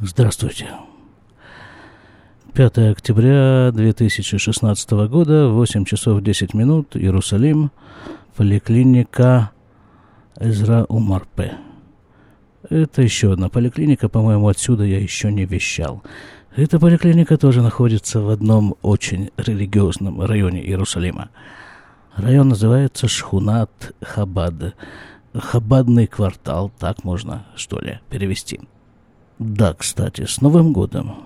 Здравствуйте. 5 октября 2016 года, 8 часов 10 минут, Иерусалим, поликлиника Эзра Умарпе. Это еще одна поликлиника, по-моему, отсюда я еще не вещал. Эта поликлиника тоже находится в одном очень религиозном районе Иерусалима. Район называется Шхунат Хабад. Хабадный квартал, так можно, что ли, перевести. Да, кстати, с Новым годом.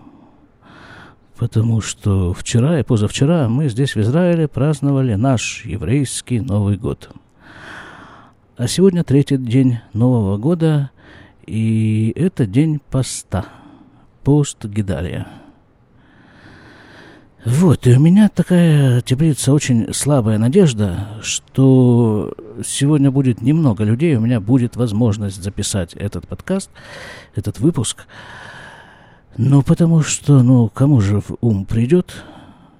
Потому что вчера и позавчера мы здесь в Израиле праздновали наш еврейский Новый год. А сегодня третий день Нового года, и это день поста – пост Гидалия. Вот, и у меня такая теплится очень слабая надежда, что сегодня будет немного людей, у меня будет возможность записать этот подкаст, этот выпуск. Ну, потому что, ну, кому же в ум придет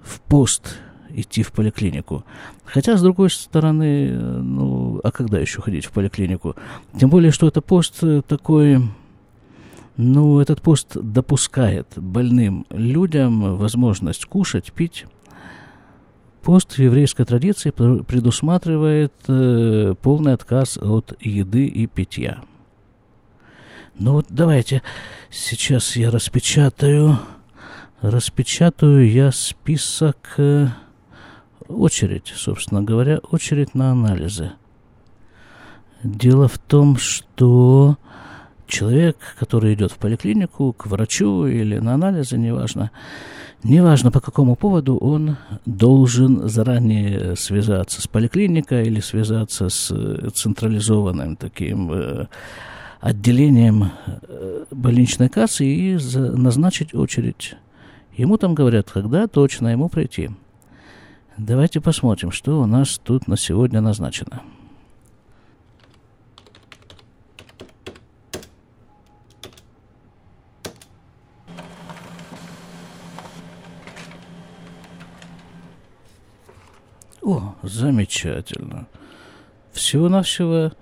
в пост идти в поликлинику? Хотя, с другой стороны, ну, а когда еще ходить в поликлинику? Тем более, что это пост такой ну, этот пост допускает больным людям возможность кушать, пить. Пост еврейской традиции предусматривает э, полный отказ от еды и питья. Ну вот давайте сейчас я распечатаю, распечатаю я список, э, очередь, собственно говоря, очередь на анализы. Дело в том, что человек, который идет в поликлинику, к врачу или на анализы, неважно, неважно по какому поводу, он должен заранее связаться с поликлиникой или связаться с э, централизованным таким э, отделением э, больничной кассы и назначить очередь. Ему там говорят, когда точно ему прийти. Давайте посмотрим, что у нас тут на сегодня назначено. О, замечательно. Всего-навсего,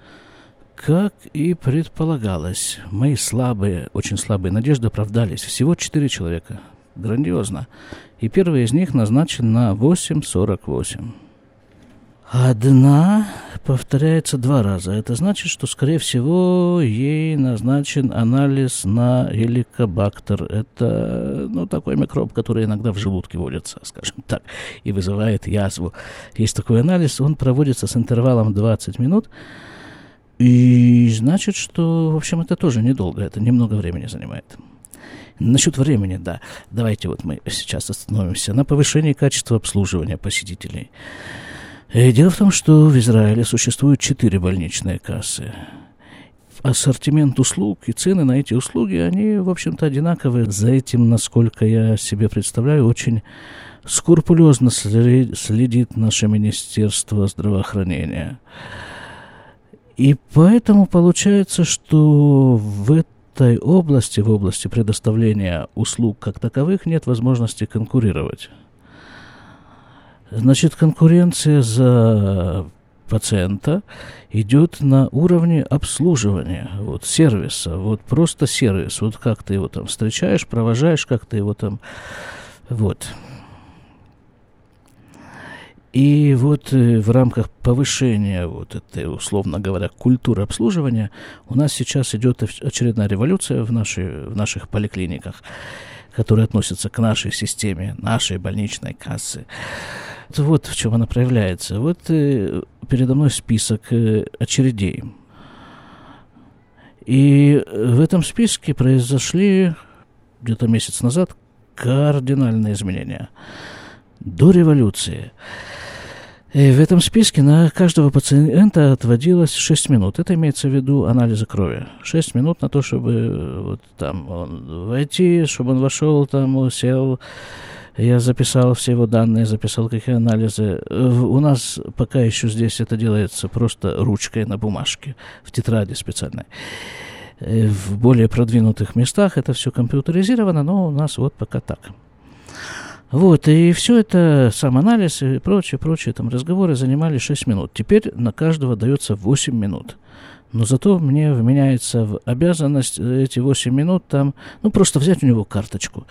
как и предполагалось, мои слабые, очень слабые надежды оправдались. Всего четыре человека. Грандиозно. И первый из них назначен на 8.48. Одна повторяется два раза. Это значит, что, скорее всего, ей назначен анализ на эликобактер. Это ну, такой микроб, который иногда в желудке водится, скажем так, и вызывает язву. Есть такой анализ, он проводится с интервалом 20 минут. И значит, что, в общем, это тоже недолго, это немного времени занимает. Насчет времени, да. Давайте вот мы сейчас остановимся на повышении качества обслуживания посетителей. Э, дело в том, что в Израиле существует четыре больничные кассы. Ассортимент услуг и цены на эти услуги, они, в общем-то, одинаковые. За этим, насколько я себе представляю, очень скрупулезно следит наше Министерство здравоохранения. И поэтому получается, что в этой области, в области предоставления услуг как таковых, нет возможности конкурировать. Значит, конкуренция за пациента идет на уровне обслуживания, вот, сервиса, вот просто сервис, вот как ты его там встречаешь, провожаешь, как ты его там, вот. И вот э, в рамках повышения вот этой, условно говоря, культуры обслуживания у нас сейчас идет очередная революция в, нашей, в наших поликлиниках, которая относится к нашей системе, нашей больничной кассы. Вот в чем она проявляется. Вот э, передо мной список э, очередей. И в этом списке произошли где-то месяц назад кардинальные изменения. До революции. И в этом списке на каждого пациента отводилось 6 минут. Это имеется в виду анализы крови. 6 минут на то, чтобы вот там он войти, чтобы он вошел, там сел, я записал все его данные, записал какие анализы. У нас пока еще здесь это делается просто ручкой на бумажке, в тетради специальной. Э, в более продвинутых местах это все компьютеризировано, но у нас вот пока так. Вот, и все это, сам анализ и прочие, прочие там разговоры занимали 6 минут. Теперь на каждого дается 8 минут. Но зато мне вменяется в обязанность эти 8 минут там, ну, просто взять у него карточку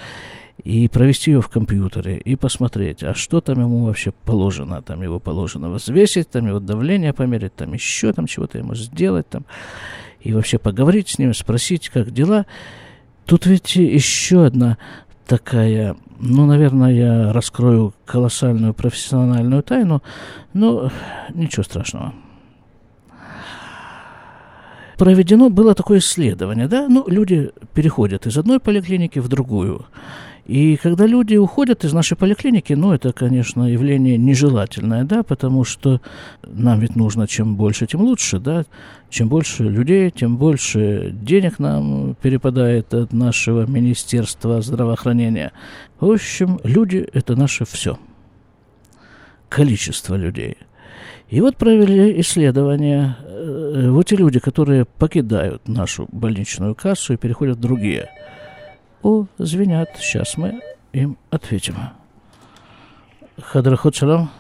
и провести ее в компьютере, и посмотреть, а что там ему вообще положено. Там его положено взвесить, там его давление померить, там еще там чего-то ему сделать, там, и вообще поговорить с ним, спросить, как дела. Тут ведь еще одна такая, ну, наверное, я раскрою колоссальную профессиональную тайну, но ничего страшного. Проведено было такое исследование, да, ну, люди переходят из одной поликлиники в другую. И когда люди уходят из нашей поликлиники, ну, это, конечно, явление нежелательное, да, потому что нам ведь нужно чем больше, тем лучше, да. Чем больше людей, тем больше денег нам перепадает от нашего Министерства здравоохранения. В общем, люди – это наше все. Количество людей. И вот провели исследования. Э, вот те люди, которые покидают нашу больничную кассу и переходят в другие – о, звенят. Сейчас мы им ответим. Хадрахот шалом.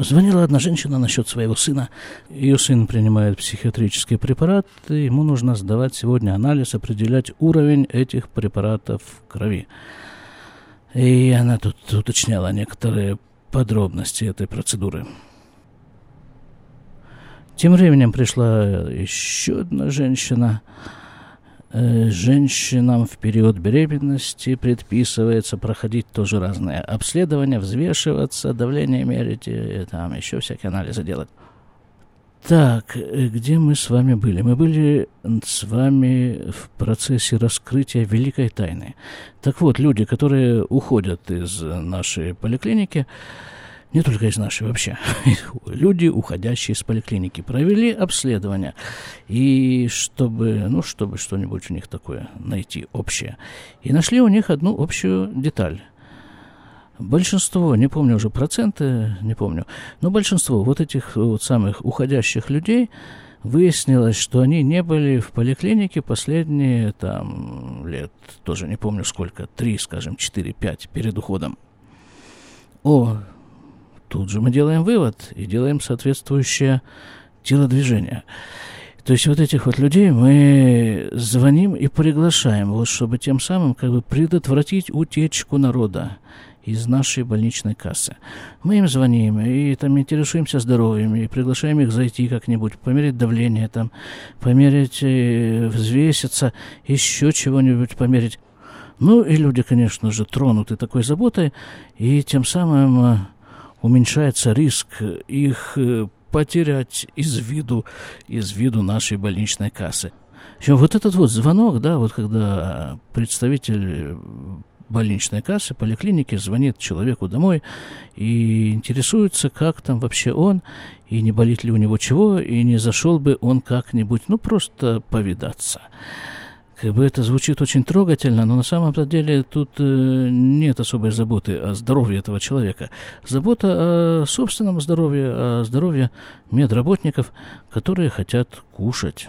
Звонила одна женщина насчет своего сына. Ее сын принимает психиатрический препарат, и ему нужно сдавать сегодня анализ, определять уровень этих препаратов в крови. И она тут уточняла некоторые подробности этой процедуры. Тем временем пришла еще одна женщина. Э, женщинам в период беременности предписывается проходить тоже разные обследования, взвешиваться, давление мерить, и там еще всякие анализы делать. Так, э, где мы с вами были? Мы были с вами в процессе раскрытия великой тайны. Так вот, люди, которые уходят из нашей поликлиники, не только из нашей вообще, люди, уходящие из поликлиники, провели обследование, и чтобы, ну, чтобы что-нибудь у них такое найти общее, и нашли у них одну общую деталь. Большинство, не помню уже проценты, не помню, но большинство вот этих вот самых уходящих людей выяснилось, что они не были в поликлинике последние там лет, тоже не помню сколько, три, скажем, четыре, пять перед уходом. О, Тут же мы делаем вывод и делаем соответствующее телодвижение. То есть вот этих вот людей мы звоним и приглашаем, вот чтобы тем самым как бы предотвратить утечку народа из нашей больничной кассы. Мы им звоним и там интересуемся здоровьем, и приглашаем их зайти как-нибудь, померить давление, там, померить, э, взвеситься, еще чего-нибудь померить. Ну и люди, конечно же, тронуты такой заботой, и тем самым э, уменьшается риск их э, потерять из виду, из виду нашей больничной кассы. Еще вот этот вот звонок, да, вот когда представитель больничной кассы, поликлиники звонит человеку домой и интересуется, как там вообще он, и не болит ли у него чего, и не зашел бы он как-нибудь, ну, просто повидаться. Как бы это звучит очень трогательно, но на самом деле тут э, нет особой заботы о здоровье этого человека. Забота о собственном здоровье, о здоровье медработников, которые хотят кушать.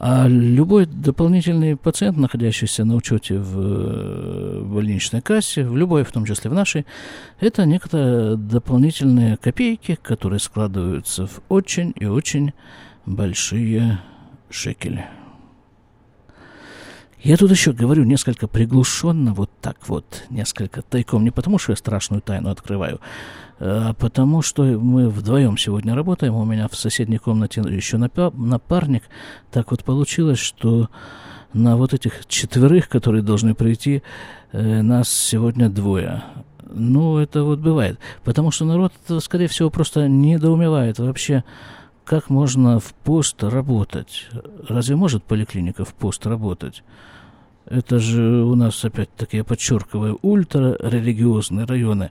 А любой дополнительный пациент, находящийся на учете в э, больничной кассе, в любой, в том числе в нашей, это некоторые дополнительные копейки, которые складываются в очень и очень большие шекеля. Я тут еще говорю несколько приглушенно, вот так вот, несколько тайком, не потому что я страшную тайну открываю, а потому что мы вдвоем сегодня работаем, у меня в соседней комнате еще напарник. Так вот получилось, что на вот этих четверых, которые должны прийти, э, нас сегодня двое. Ну, это вот бывает. Потому что народ, скорее всего, просто недоумевает вообще, как можно в пост работать? Разве может поликлиника в пост работать? Это же у нас, опять-таки, я подчеркиваю, ультрарелигиозные районы.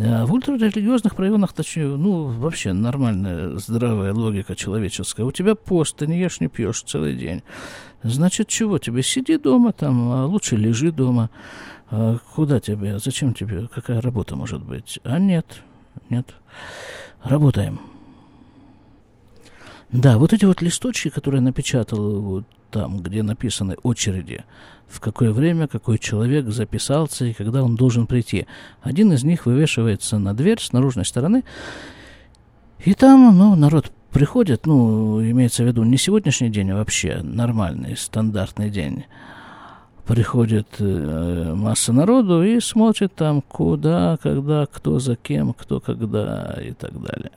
А в ультрарелигиозных районах, точнее, ну, вообще нормальная, здравая логика человеческая. У тебя пост, ты не ешь, не пьешь целый день. Значит, чего тебе? Сиди дома там, а лучше лежи дома. А куда тебе? Зачем тебе? Какая работа может быть? А нет, нет. Работаем. Да, вот эти вот листочки, которые напечатал вот там, где написаны очереди, в какое время какой человек записался и когда он должен прийти. Один из них вывешивается на дверь с наружной стороны, и там, ну, народ приходит, ну, имеется в виду не сегодняшний день, а вообще нормальный, стандартный день. Приходит э, масса народу и смотрит там, куда, когда, кто за кем, кто когда и так далее.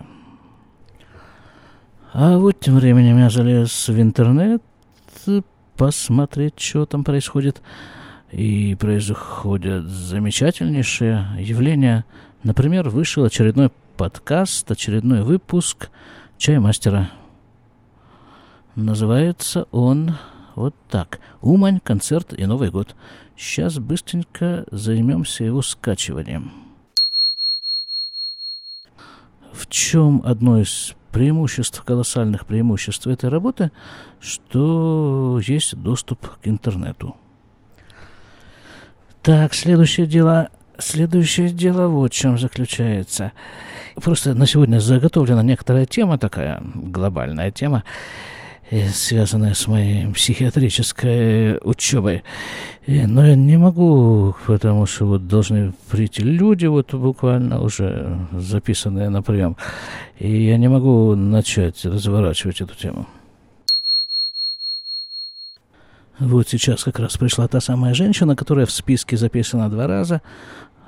А вот тем временем я залез в интернет посмотреть, что там происходит. И происходят замечательнейшие явления. Например, вышел очередной подкаст, очередной выпуск «Чаймастера». Называется он вот так. «Умань, концерт и Новый год». Сейчас быстренько займемся его скачиванием. В чем одно из преимуществ, колоссальных преимуществ этой работы, что есть доступ к интернету. Так, следующее дело, следующее дело вот в чем заключается. Просто на сегодня заготовлена некоторая тема такая, глобальная тема, связанная с моей психиатрической учебой. Но я не могу, потому что вот должны прийти люди, вот буквально уже записанные на прием. И я не могу начать разворачивать эту тему. Вот сейчас как раз пришла та самая женщина, которая в списке записана два раза.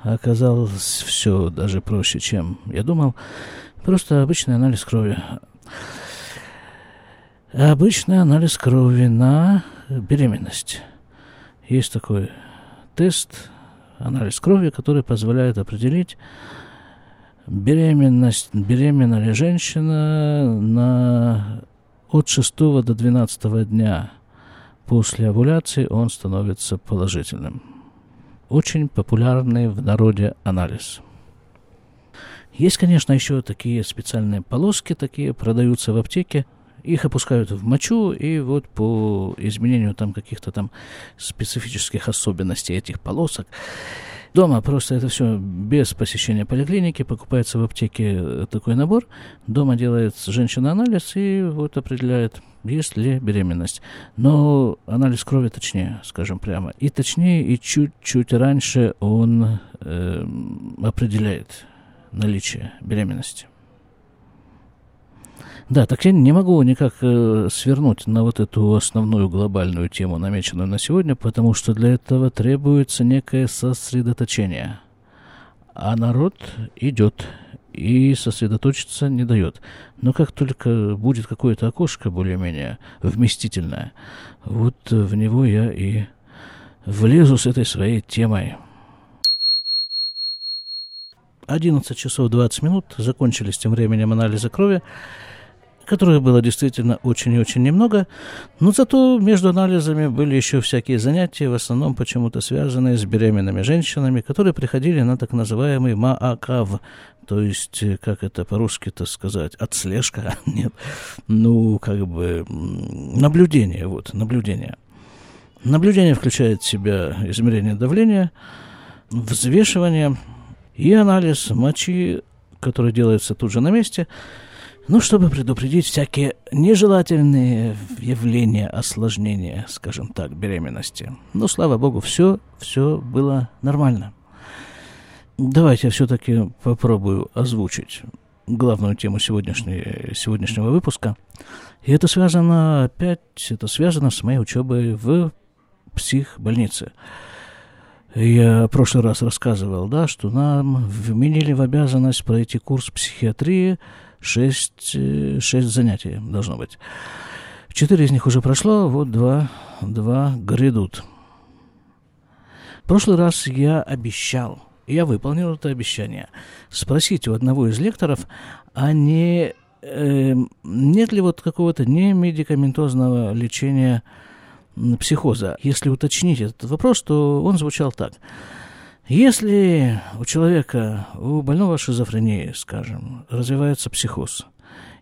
Оказалось все даже проще, чем я думал. Просто обычный анализ крови. Обычный анализ крови на беременность. Есть такой тест, анализ крови, который позволяет определить беременность, беременна ли женщина на, от 6 до 12 дня после овуляции он становится положительным. Очень популярный в народе анализ. Есть, конечно, еще такие специальные полоски, такие продаются в аптеке, их опускают в мочу, и вот по изменению там каких-то там специфических особенностей этих полосок Дома просто это все без посещения поликлиники, покупается в аптеке такой набор. Дома делает женщина анализ и вот определяет, есть ли беременность. Но анализ крови точнее, скажем прямо. И точнее, и чуть-чуть раньше он э, определяет наличие беременности. Да, так я не могу никак э, свернуть на вот эту основную глобальную тему, намеченную на сегодня, потому что для этого требуется некое сосредоточение. А народ идет и сосредоточиться не дает. Но как только будет какое-то окошко более-менее вместительное, вот в него я и влезу с этой своей темой. 11 часов 20 минут, закончились тем временем анализы крови которых было действительно очень и очень немного, но зато между анализами были еще всякие занятия, в основном почему-то связанные с беременными женщинами, которые приходили на так называемый МААКАВ, то есть, э, как это по-русски-то сказать, отслежка, нет, ну, как бы, наблюдение, вот, наблюдение. Наблюдение включает в себя измерение давления, взвешивание и анализ мочи, который делается тут же на месте – ну, чтобы предупредить всякие нежелательные явления, осложнения, скажем так, беременности. Ну, слава богу, все, все было нормально. Давайте я все-таки попробую озвучить главную тему сегодняшнего выпуска. И это связано опять, это связано с моей учебой в психбольнице. Я в прошлый раз рассказывал, да, что нам вменили в обязанность пройти курс психиатрии – шесть, э, шесть занятий должно быть. Четыре из них уже прошло, вот два, два грядут. В прошлый раз я обещал, я выполнил это обещание, спросить у одного из лекторов, а не, э, нет ли вот какого-то немедикаментозного лечения психоза. Если уточнить этот вопрос, то он звучал так – если у человека, у больного шизофрении, скажем, развивается психоз,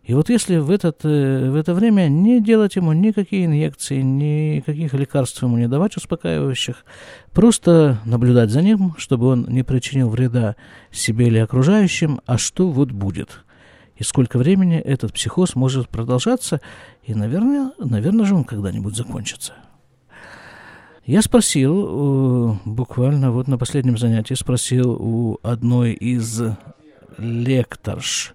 и вот если в, этот, э, в это время не делать ему никакие инъекции, никаких лекарств ему не давать успокаивающих, просто наблюдать за ним, чтобы он не причинил вреда себе или окружающим, а что вот будет. и сколько времени этот психоз может продолжаться, и, наверное, наверное же он когда-нибудь закончится. Я спросил, э, буквально вот на последнем занятии, спросил у одной из лекторш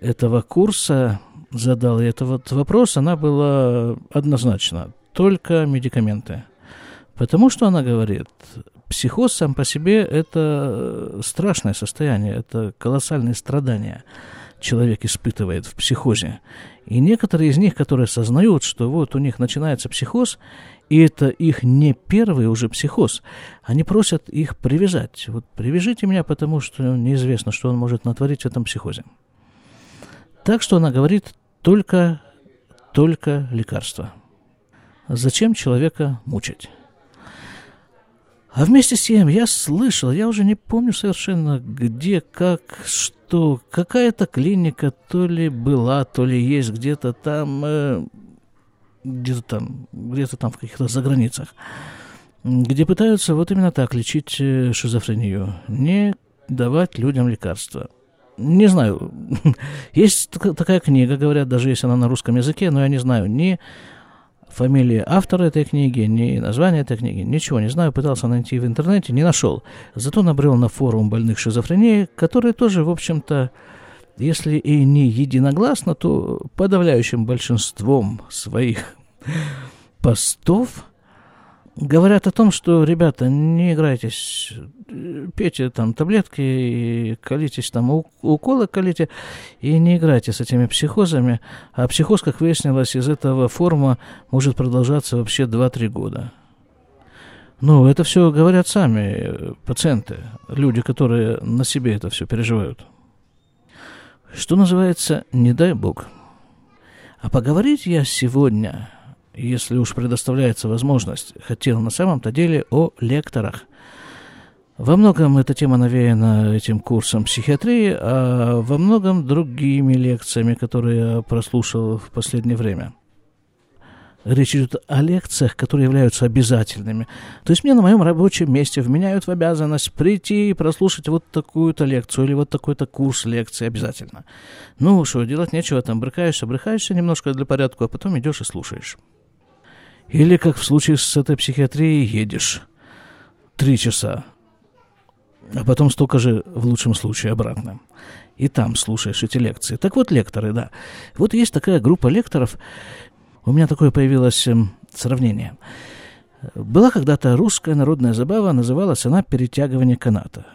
этого курса, задал этот вот вопрос, она была однозначно, только медикаменты. Потому что она говорит, психоз сам по себе – это страшное состояние, это колоссальные страдания человек испытывает в психозе. И некоторые из них, которые осознают, что вот у них начинается психоз, и это их не первый уже психоз, они просят их привязать. Вот привяжите меня, потому что неизвестно, что он может натворить в этом психозе. Так что она говорит только, только лекарства. Зачем человека мучить? А вместе с тем я слышал, я уже не помню совершенно где, как, что, какая-то клиника то ли была, то ли есть где-то там, э, где-то там, где-то там в каких-то заграницах, где пытаются вот именно так лечить э, шизофрению, не давать людям лекарства. Не знаю, есть такая книга, говорят, даже если она на русском языке, но я не знаю, не фамилии автора этой книги, ни название этой книги, ничего не знаю, пытался найти в интернете, не нашел. Зато набрел на форум больных шизофренией, который тоже, в общем-то, если и не единогласно, то подавляющим большинством своих постов говорят о том, что, ребята, не играйтесь, пейте там таблетки и колитесь там, уколы колите, и не играйте с этими психозами. А психоз, как выяснилось, из этого форма может продолжаться вообще 2-3 года. Ну, это все говорят сами пациенты, люди, которые на себе это все переживают. Что называется, не дай бог. А поговорить я сегодня если уж предоставляется возможность, хотел на самом-то деле о лекторах. Во многом эта тема навеяна этим курсом психиатрии, а во многом другими лекциями, которые я прослушал в последнее время. Речь идет о лекциях, которые являются обязательными. То есть мне на моем рабочем месте вменяют в обязанность прийти и прослушать вот такую-то лекцию или вот такой-то курс лекции обязательно. Ну, что, делать нечего, там брыкаешься, брыкаешься немножко для порядка, а потом идешь и слушаешь. Или, как в случае с этой психиатрией, едешь три часа, а потом столько же, в лучшем случае, обратно. И там слушаешь эти лекции. Так вот, лекторы, да. Вот есть такая группа лекторов. У меня такое появилось э, сравнение. Была когда-то русская народная забава, называлась она «Перетягивание каната».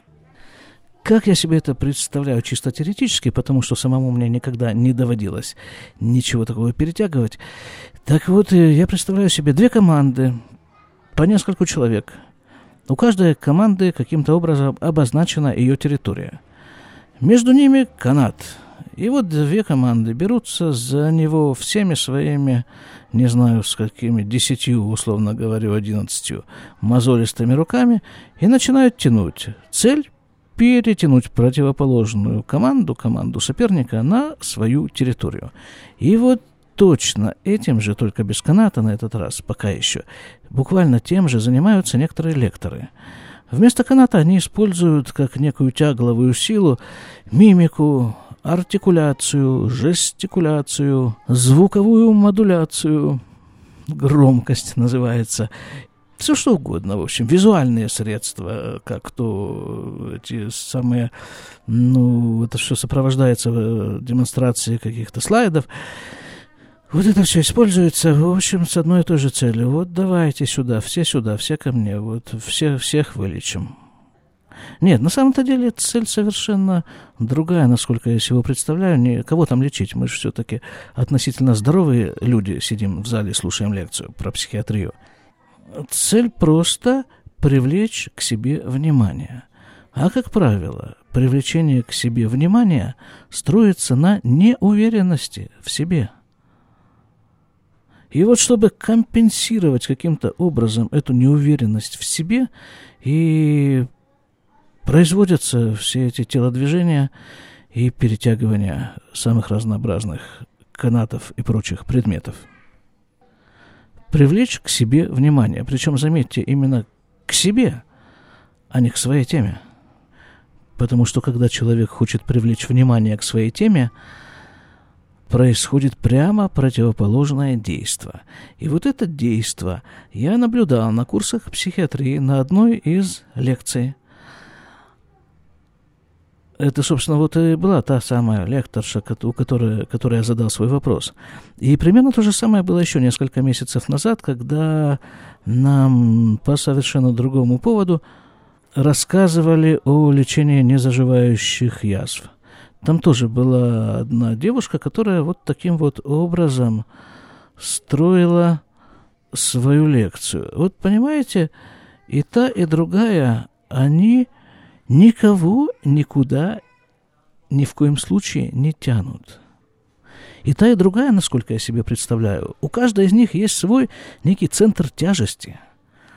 Как я себе это представляю чисто теоретически, потому что самому мне никогда не доводилось ничего такого перетягивать. Так вот, э, я представляю себе две команды по нескольку человек. У каждой команды каким-то образом обозначена ее территория. Между ними канат. И вот две команды берутся за него всеми своими, не знаю, с какими, десятью, условно говоря, одиннадцатью мозолистыми руками и начинают тянуть. Цель перетянуть противоположную команду, команду соперника на свою территорию. И вот точно этим же, только без каната на этот раз, пока еще, буквально тем же занимаются некоторые лекторы. Вместо каната они используют как некую тягловую силу мимику, артикуляцию, жестикуляцию, звуковую модуляцию, громкость называется, все что угодно, в общем, визуальные средства, как то эти самые, ну, это все сопровождается э, демонстрацией каких-то слайдов. Вот это все используется, в общем, с одной и той же целью. Вот давайте сюда, все сюда, все ко мне, вот все, всех вылечим. Нет, на самом-то деле цель совершенно другая, насколько я себе представляю. Не, кого там лечить? Мы же все-таки относительно здоровые люди сидим в зале, слушаем лекцию про психиатрию. Цель просто привлечь к себе внимание. А, как правило, привлечение к себе внимания строится на неуверенности в себе. И вот чтобы компенсировать каким-то образом эту неуверенность в себе, и производятся все эти телодвижения и перетягивания самых разнообразных канатов и прочих предметов – привлечь к себе внимание. Причем, заметьте, именно к себе, а не к своей теме. Потому что когда человек хочет привлечь внимание к своей теме, происходит прямо противоположное действие. И вот это действие я наблюдал на курсах психиатрии на одной из лекций. Это, собственно, вот и была та самая лекторша, у которой, которой я задал свой вопрос. И примерно то же самое было еще несколько месяцев назад, когда нам по совершенно другому поводу рассказывали о лечении незаживающих язв. Там тоже была одна девушка, которая вот таким вот образом строила свою лекцию. Вот понимаете, и та, и другая, они никого никуда ни в коем случае не тянут. И та, и другая, насколько я себе представляю, у каждой из них есть свой некий центр тяжести.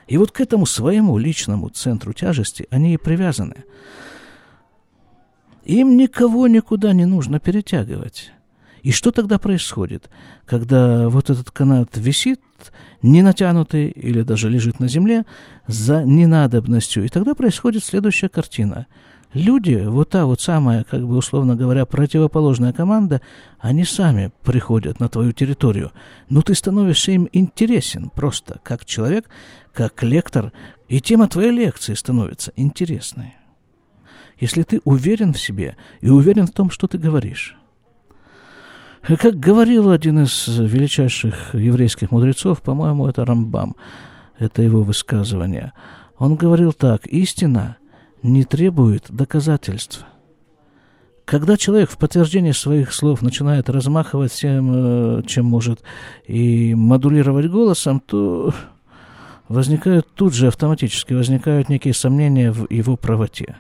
И вот к этому своему личному центру тяжести они и привязаны. Им никого никуда не нужно перетягивать. И что тогда происходит, когда вот этот канат висит, не натянутый или даже лежит на земле, за ненадобностью? И тогда происходит следующая картина. Люди, вот та вот самая, как бы условно говоря, противоположная команда, они сами приходят на твою территорию. Но ты становишься им интересен просто, как человек, как лектор, и тема твоей лекции становится интересной если ты уверен в себе и уверен в том, что ты говоришь. Как говорил один из величайших еврейских мудрецов, по-моему, это Рамбам, это его высказывание, он говорил так, истина не требует доказательств. Когда человек в подтверждение своих слов начинает размахивать всем, э, чем может, и модулировать голосом, то возникают тут же автоматически возникают некие сомнения в его правоте.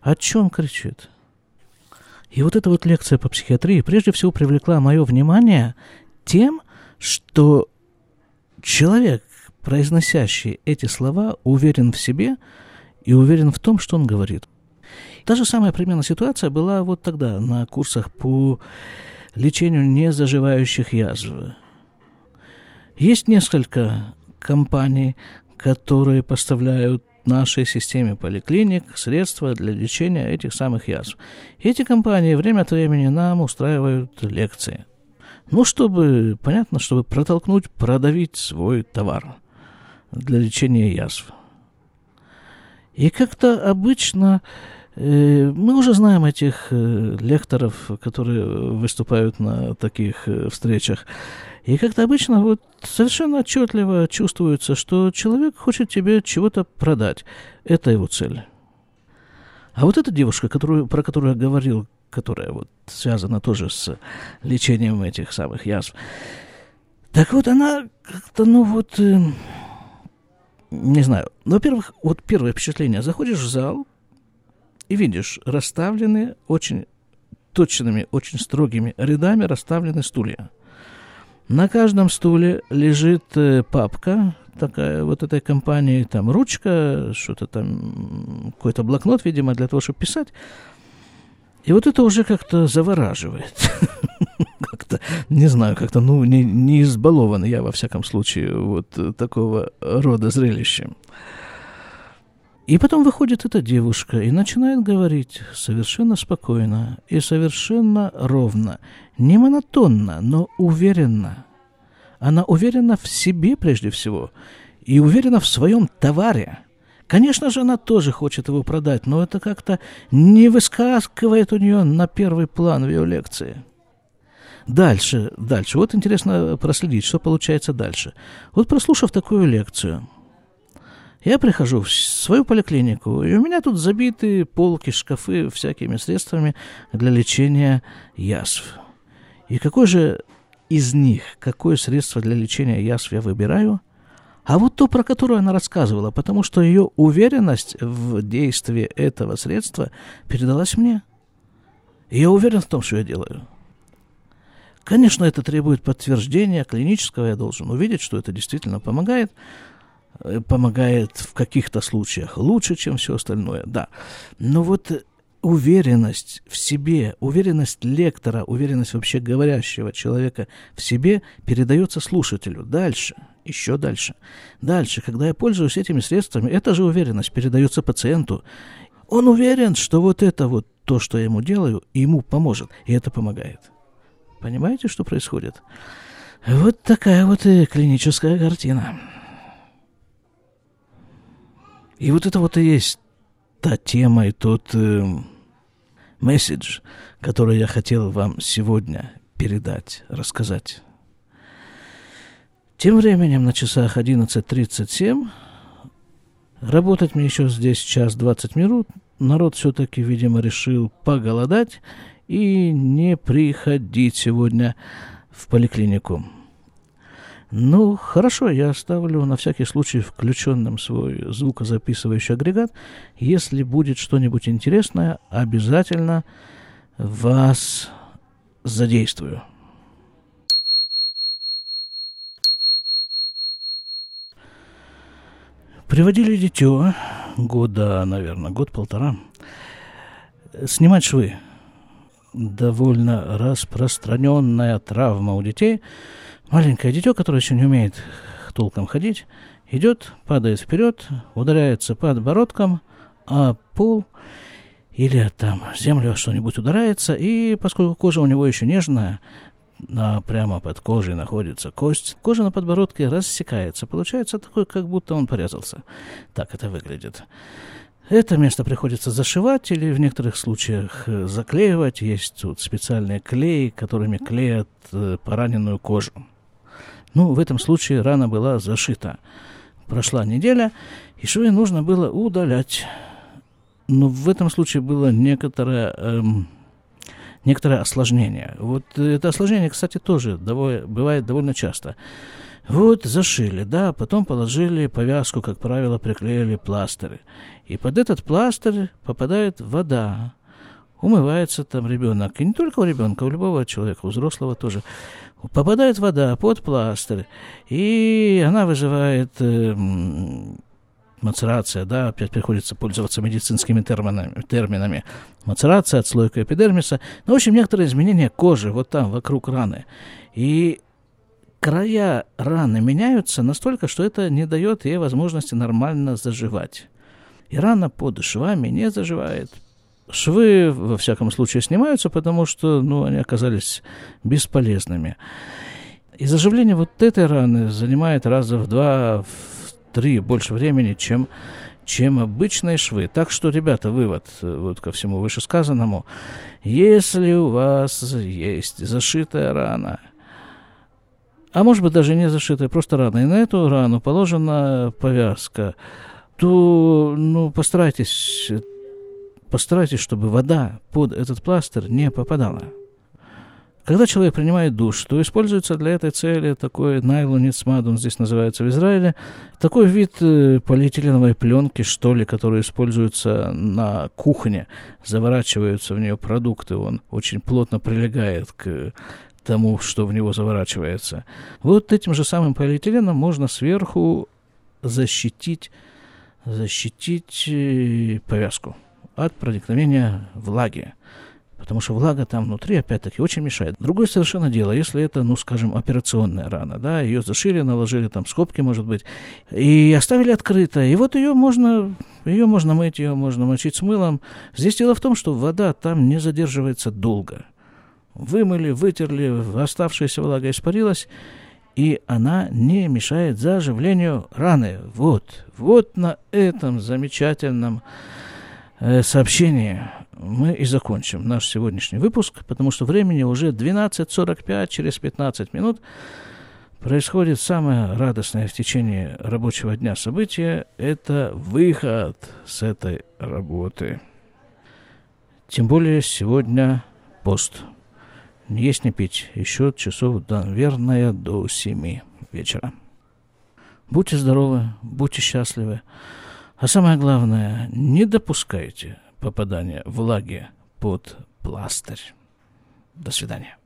О чем кричит? И вот эта вот лекция по психиатрии прежде всего привлекла мое внимание тем, что человек, произносящий эти слова, уверен в себе и уверен в том, что он говорит. Та же самая примерно ситуация была вот тогда на курсах по лечению незаживающих язв. Есть несколько компаний, которые поставляют нашей системе поликлиник средства для лечения этих самых язв. эти компании время от времени нам устраивают лекции. Ну, чтобы, понятно, чтобы протолкнуть, продавить свой товар для лечения язв. И как-то обычно э, мы уже знаем этих э, лекторов, которые выступают на таких э, встречах. И как-то обычно вот совершенно отчетливо чувствуется, что человек хочет тебе чего-то продать. Это его цель. А вот эта девушка, которую, про которую я говорил, которая вот связана тоже с лечением этих самых язв, так вот она как-то, ну вот, э, не знаю. Ну, во-первых, вот первое впечатление. Заходишь в зал и видишь расставлены очень точными, очень строгими рядами расставлены стулья. На каждом стуле лежит э, папка, такая вот этой компании, там ручка, что-то там, какой-то блокнот, видимо, для того, чтобы писать. И вот это уже как-то завораживает. как-то, не знаю, как-то, ну, не, не избалован я, во всяком случае, вот такого рода зрелищем. И потом выходит эта девушка и начинает говорить совершенно спокойно и совершенно ровно, не монотонно, но уверенно. Она уверена в себе прежде всего и уверена в своем товаре. Конечно же, она тоже хочет его продать, но это как-то не выскакивает у нее на первый план в ее лекции. Дальше, дальше. Вот интересно проследить, что получается дальше. Вот прослушав такую лекцию – я прихожу в свою поликлинику, и у меня тут забиты полки, шкафы всякими средствами для лечения язв. И какой же из них, какое средство для лечения язв я выбираю? А вот то, про которое она рассказывала, потому что ее уверенность в действии этого средства передалась мне. И я уверен в том, что я делаю. Конечно, это требует подтверждения клинического, я должен увидеть, что это действительно помогает, Э, помогает в каких-то случаях лучше, чем все остальное, да. Но вот уверенность в себе, уверенность лектора, уверенность вообще говорящего человека в себе передается слушателю дальше, еще дальше. Дальше, когда я пользуюсь этими средствами, эта же уверенность передается пациенту. он уверен, что вот это вот то, что я ему делаю, ему поможет, и это помогает. Понимаете, что происходит? Вот такая вот и клиническая картина. И вот это вот и есть та тема и тот э, месседж, который я хотел вам сегодня передать, рассказать. Тем временем на часах 11.37 работать мне еще здесь час 20 минут. Народ все-таки, видимо, решил поголодать и не приходить сегодня в поликлинику. Ну, хорошо, я оставлю на всякий случай включенным свой звукозаписывающий агрегат. Если будет что-нибудь интересное, обязательно вас задействую. Приводили дитё года, наверное, год-полтора, снимать швы. Довольно распространенная травма у детей – Маленькое дитё, которое еще не умеет толком ходить, идет, падает вперед, ударяется подбородком, а пол или там землю что-нибудь ударяется, и поскольку кожа у него еще нежная, а прямо под кожей находится кость, кожа на подбородке рассекается. Получается такое, как будто он порезался. Так это выглядит. Это место приходится зашивать или в некоторых случаях заклеивать. Есть тут специальные клеи, которыми клеят э, пораненную кожу. Ну, в этом случае рана была зашита. Прошла неделя, и швы нужно было удалять. Но в этом случае было некоторое, эм, некоторое осложнение. Вот это осложнение, кстати, тоже довольно, бывает довольно часто. Вот зашили, да, потом положили повязку, как правило, приклеили пластыры. И под этот пластырь попадает вода. Умывается там ребенок. И не только у ребенка, у любого человека, у взрослого тоже попадает вода под пластырь, и она вызывает э, мацерация, да, опять приходится пользоваться медицинскими терминами, терминами. Мацерация, отслойка эпидермиса. Ну, в общем, некоторые изменения кожи вот там, вокруг раны. И края раны меняются настолько, что это не дает ей возможности нормально заживать. И рана под швами не заживает. Швы, во всяком случае, снимаются, потому что ну, они оказались бесполезными. И заживление вот этой раны занимает раза в два, в три больше времени, чем, чем обычные швы. Так что, ребята, вывод вот ко всему вышесказанному. Если у вас есть зашитая рана, а может быть даже не зашитая, просто рана, и на эту рану положена повязка, то ну, постарайтесь постарайтесь, чтобы вода под этот пластырь не попадала. Когда человек принимает душ, то используется для этой цели такой найлоницмад, он здесь называется в Израиле, такой вид э, полиэтиленовой пленки, что ли, который используется на кухне, заворачиваются в нее продукты, он очень плотно прилегает к тому, что в него заворачивается. Вот этим же самым полиэтиленом можно сверху защитить, защитить э, повязку от проникновения влаги. Потому что влага там внутри, опять-таки, очень мешает. Другое совершенно дело, если это, ну, скажем, операционная рана, да, ее зашили, наложили там скобки, может быть, и оставили открыто. И вот ее можно, ее можно мыть, ее можно мочить с мылом. Здесь дело в том, что вода там не задерживается долго. Вымыли, вытерли, оставшаяся влага испарилась, и она не мешает заживлению раны. Вот, вот на этом замечательном Э, сообщение мы и закончим наш сегодняшний выпуск, потому что времени уже 12.45, через 15 минут происходит самое радостное в течение рабочего дня событие – это выход с этой работы. Тем более сегодня пост. Не есть, не пить. Еще часов, наверное, до 7 вечера. Будьте здоровы, будьте счастливы. А самое главное, не допускайте попадания влаги под пластырь. До свидания.